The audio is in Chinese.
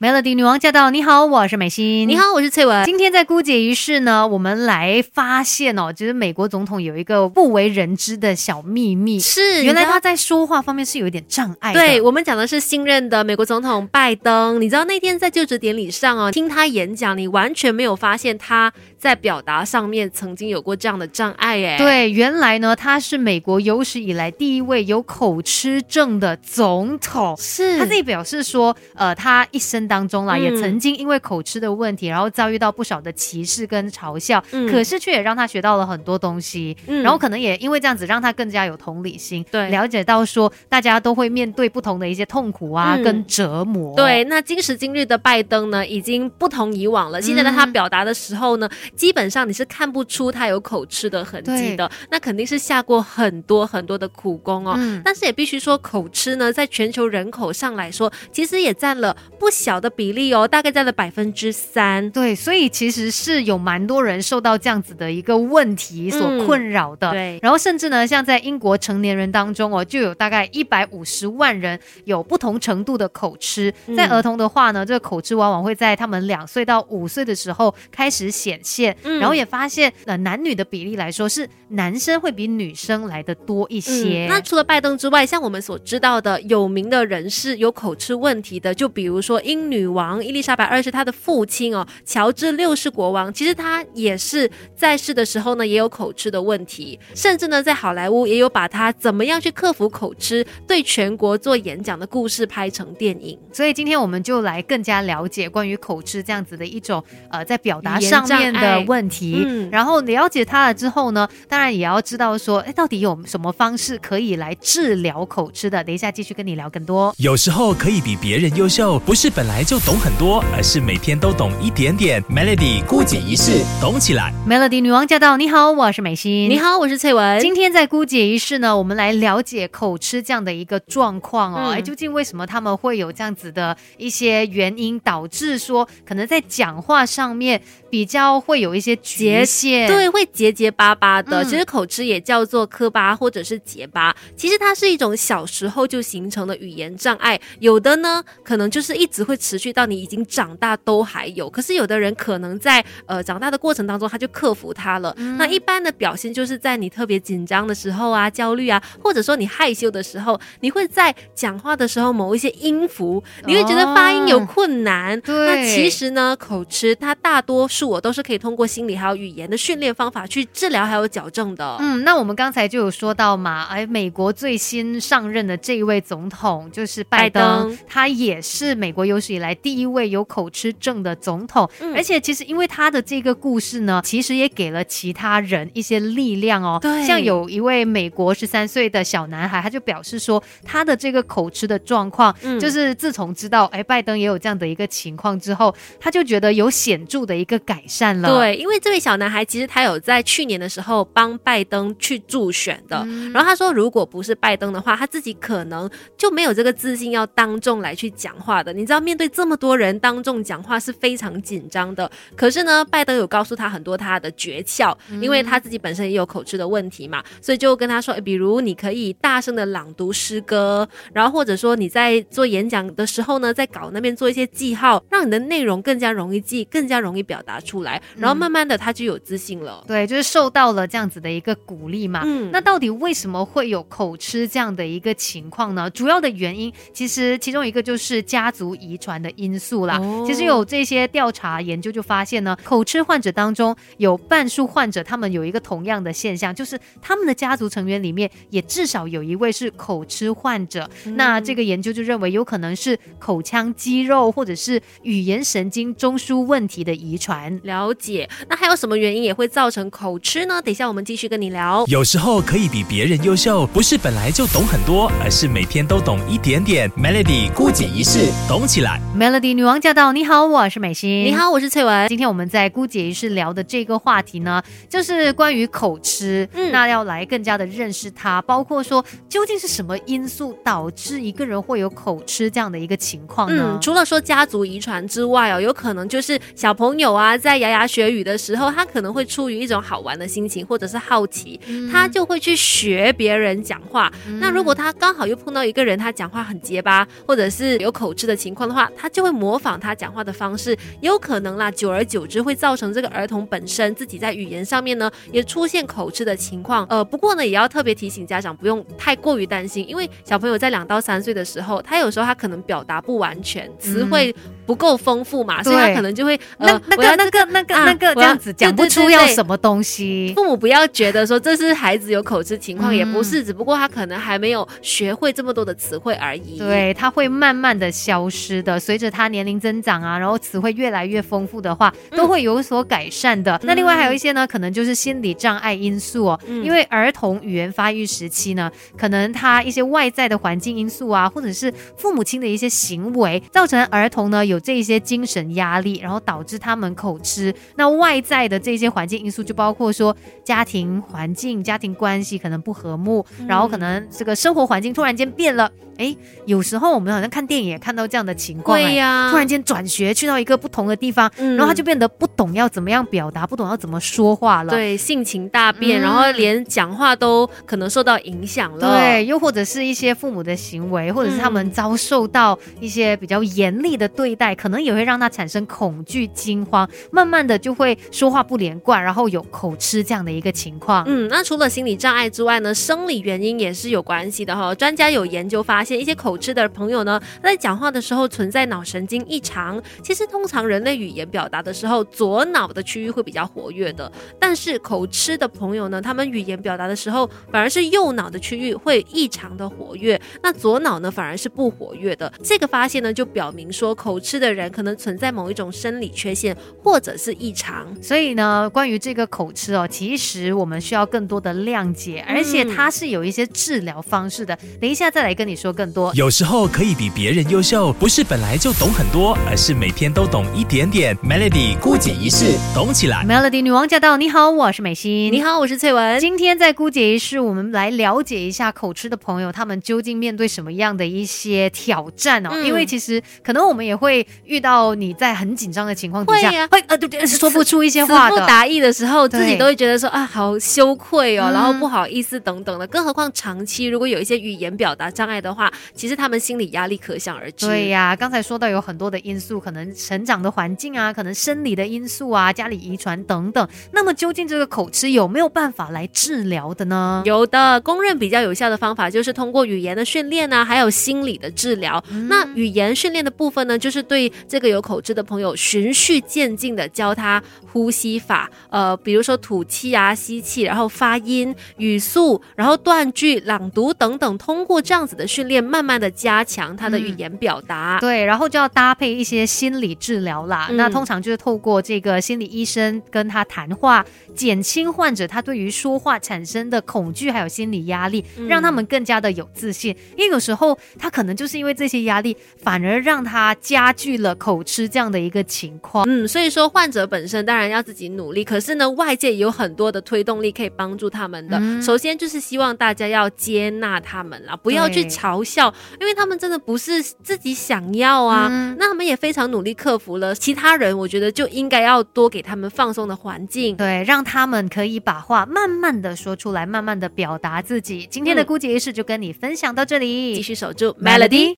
Melody 女王驾到！你好，我是美心。你好，我是翠文。今天在姑姐仪式呢，我们来发现哦，就是美国总统有一个不为人知的小秘密，是原来他在说话方面是有一点障碍。对我们讲的是新任的美国总统拜登。你知道那天在就职典礼上哦，听他演讲，你完全没有发现他在表达上面曾经有过这样的障碍哎。对，原来呢，他是美国有史以来第一位有口吃症的总统。是他自己表示说，呃，他一生。当中啦，也曾经因为口吃的问题，然后遭遇到不少的歧视跟嘲笑，可是却也让他学到了很多东西，然后可能也因为这样子，让他更加有同理心，对，了解到说大家都会面对不同的一些痛苦啊，跟折磨。对，那今时今日的拜登呢，已经不同以往了。现在在他表达的时候呢，基本上你是看不出他有口吃的痕迹的，那肯定是下过很多很多的苦功哦。但是也必须说，口吃呢，在全球人口上来说，其实也占了不小。的比例哦，大概占了百分之三。对，所以其实是有蛮多人受到这样子的一个问题所困扰的。对，然后甚至呢，像在英国成年人当中哦，就有大概一百五十万人有不同程度的口吃。在儿童的话呢，这个口吃往往会在他们两岁到五岁的时候开始显现。嗯然后也发现，呃，男女的比例来说，是男生会比女生来的多一些。那除了拜登之外，像我们所知道的有名的人士有口吃问题的，就比如说英。女王伊丽莎白二世，她的父亲哦，乔治六世国王，其实他也是在世的时候呢，也有口吃的问题，甚至呢，在好莱坞也有把他怎么样去克服口吃，对全国做演讲的故事拍成电影。所以今天我们就来更加了解关于口吃这样子的一种呃，在表达上面的问题。嗯，然后了解他了之后呢，当然也要知道说，哎，到底有什么方式可以来治疗口吃的？等一下继续跟你聊更多。有时候可以比别人优秀，不是本来。就懂很多，而是每天都懂一点点。Melody 孤解一式，懂起来。Melody 女王驾到！你好，我是美心。你好，我是翠文。今天在姑姐一式呢，我们来了解口吃这样的一个状况哦。哎，究竟为什么他们会有这样子的一些原因，导致说可能在讲话上面比较会有一些结限？对，会结结巴巴的。其实口吃也叫做磕巴或者是结巴，其实它是一种小时候就形成的语言障碍。有的呢，可能就是一直会。持续到你已经长大都还有，可是有的人可能在呃长大的过程当中他就克服它了。那一般的表现就是在你特别紧张的时候啊、焦虑啊，或者说你害羞的时候，你会在讲话的时候某一些音符，你会觉得发音有困难。对那其实呢，口吃它大多数我都是可以通过心理还有语言的训练方法去治疗还有矫正的。嗯，那我们刚才就有说到嘛，哎，美国最新上任的这一位总统就是拜登，他也是美国有史以来第一位有口吃症的总统，而且其实因为他的这个故事呢，其实也给了其他人一些力量哦。对，像有一位美国十三岁的小男孩，他就表示说，他的这个口吃的状况，就是自从知道哎拜登也有这样的一个情况之后，他就觉得有显著的一个改善了。对，因为这位小男孩其实他有在去年的时候帮拜登去助选的，然后他说，如果不是拜登的话，他自己可能就没有这个自信要当众来去讲话的。你知道，面对。这么多人当众讲话是非常紧张的，可是呢，拜登有告诉他很多他的诀窍，因为他自己本身也有口吃的问题嘛，所以就跟他说，比如你可以大声的朗读诗歌，然后或者说你在做演讲的时候呢，在稿那边做一些记号，让你的内容更加容易记，更加容易表达出来，然后慢慢的他就有自信了。对，就是受到了这样子的一个鼓励嘛。嗯，那到底为什么会有口吃这样的一个情况呢？主要的原因其实其中一个就是家族遗传。的因素啦，其实有这些调查研究就发现呢，口吃患者当中有半数患者，他们有一个同样的现象，就是他们的家族成员里面也至少有一位是口吃患者。那这个研究就认为有可能是口腔肌肉或者是语言神经中枢问题的遗传。了解，那还有什么原因也会造成口吃呢？等一下我们继续跟你聊。有时候可以比别人优秀，不是本来就懂很多，而是每天都懂一点点。Melody 孤解一世，懂起来。Melody 女王驾到！你好，我是美心。你好，我是翠文。今天我们在姑姐仪式聊的这个话题呢，就是关于口吃。嗯，那要来更加的认识它，包括说究竟是什么因素导致一个人会有口吃这样的一个情况呢？除了说家族遗传之外哦，有可能就是小朋友啊，在牙牙学语的时候，他可能会出于一种好玩的心情或者是好奇，他就会去学别人讲话。那如果他刚好又碰到一个人，他讲话很结巴，或者是有口吃的情况的话，话，他就会模仿他讲话的方式，有可能啦，久而久之会造成这个儿童本身自己在语言上面呢也出现口吃的情况。呃，不过呢，也要特别提醒家长不用太过于担心，因为小朋友在两到三岁的时候，他有时候他可能表达不完全，词汇不够丰富嘛，所以他可能就会那那个那个那个那个这样子讲不出要什么东西。父母不要觉得说这是孩子有口吃情况，也不是，只不过他可能还没有学会这么多的词汇而已。对，他会慢慢的消失的，随着他年龄增长啊，然后词汇越来越丰富的话，都会有所改善的。那另外还有一些呢，可能就是心理障碍因素哦，因为儿童语言发育时期呢，可能他一些外在的环境因素啊，或者是父母亲的一些行为，造成儿童呢有这一些精神压力，然后导致他们口吃。那外在的这些环境因素就包括说家庭环境、家庭关系可能不和睦，然后可能这个生活环境突然间变了。哎，有时候我们好像看电影也看到这样的情况，对呀，突然间转学去到一个不同的地方，然后他就变得不懂要怎么样表达，不懂要怎么说话了，对，性情大变，然后连讲话都可能受到影响了，对，又或者是一些父母的行为，或者是他们遭受到一些比较严厉的对待，可能也会让他产生恐惧、惊慌，慢慢的就会说话不连贯，然后有口吃这样的一个情况。嗯，那除了心理障碍之外呢，生理原因也是有关系的哈。专家有研究发现。一些口吃的朋友呢，在讲话的时候存在脑神经异常。其实通常人类语言表达的时候，左脑的区域会比较活跃的。但是口吃的朋友呢，他们语言表达的时候，反而是右脑的区域会异常的活跃。那左脑呢，反而是不活跃的。这个发现呢，就表明说口吃的人可能存在某一种生理缺陷或者是异常。所以呢，关于这个口吃哦，其实我们需要更多的谅解，而且它是有一些治疗方式的。等一下再来跟你说。更多有时候可以比别人优秀，不是本来就懂很多，而是每天都懂一点点。Melody 孤姐一世，懂起来。Melody 女王驾到！你好，我是美心。你好，我是翠文。今天在姑姐一世，我们来了解一下口吃的朋友，他们究竟面对什么样的一些挑战哦？因为其实可能我们也会遇到你在很紧张的情况底下，会呃对对，说不出一些话的，不达意的时候，自己都会觉得说啊，好羞愧哦，然后不好意思等等的。更何况长期如果有一些语言表达障碍的话。其实他们心理压力可想而知。对呀，刚才说到有很多的因素，可能成长的环境啊，可能生理的因素啊，家里遗传等等。那么究竟这个口吃有没有办法来治疗的呢？有的，公认比较有效的方法就是通过语言的训练啊，还有心理的治疗。那语言训练的部分呢，就是对这个有口吃的朋友循序渐进的教他呼吸法，呃，比如说吐气啊、吸气，然后发音、语速，然后断句、朗读等等，通过这样子的训练。慢慢的加强他的语言表达，对，然后就要搭配一些心理治疗啦。那通常就是透过这个心理医生跟他谈话，减轻患者他对于说话产生的恐惧还有心理压力，让他们更加的有自信。因为有时候他可能就是因为这些压力，反而让他加剧了口吃这样的一个情况。嗯，所以说患者本身当然要自己努力，可是呢，外界有很多的推动力可以帮助他们的。首先就是希望大家要接纳他们啦，不要去嘲。笑，因为他们真的不是自己想要啊，那他们也非常努力克服了。其他人，我觉得就应该要多给他们放松的环境，对，让他们可以把话慢慢的说出来，慢慢的表达自己。今天的姑姐仪式就跟你分享到这里，继续守住 Melody。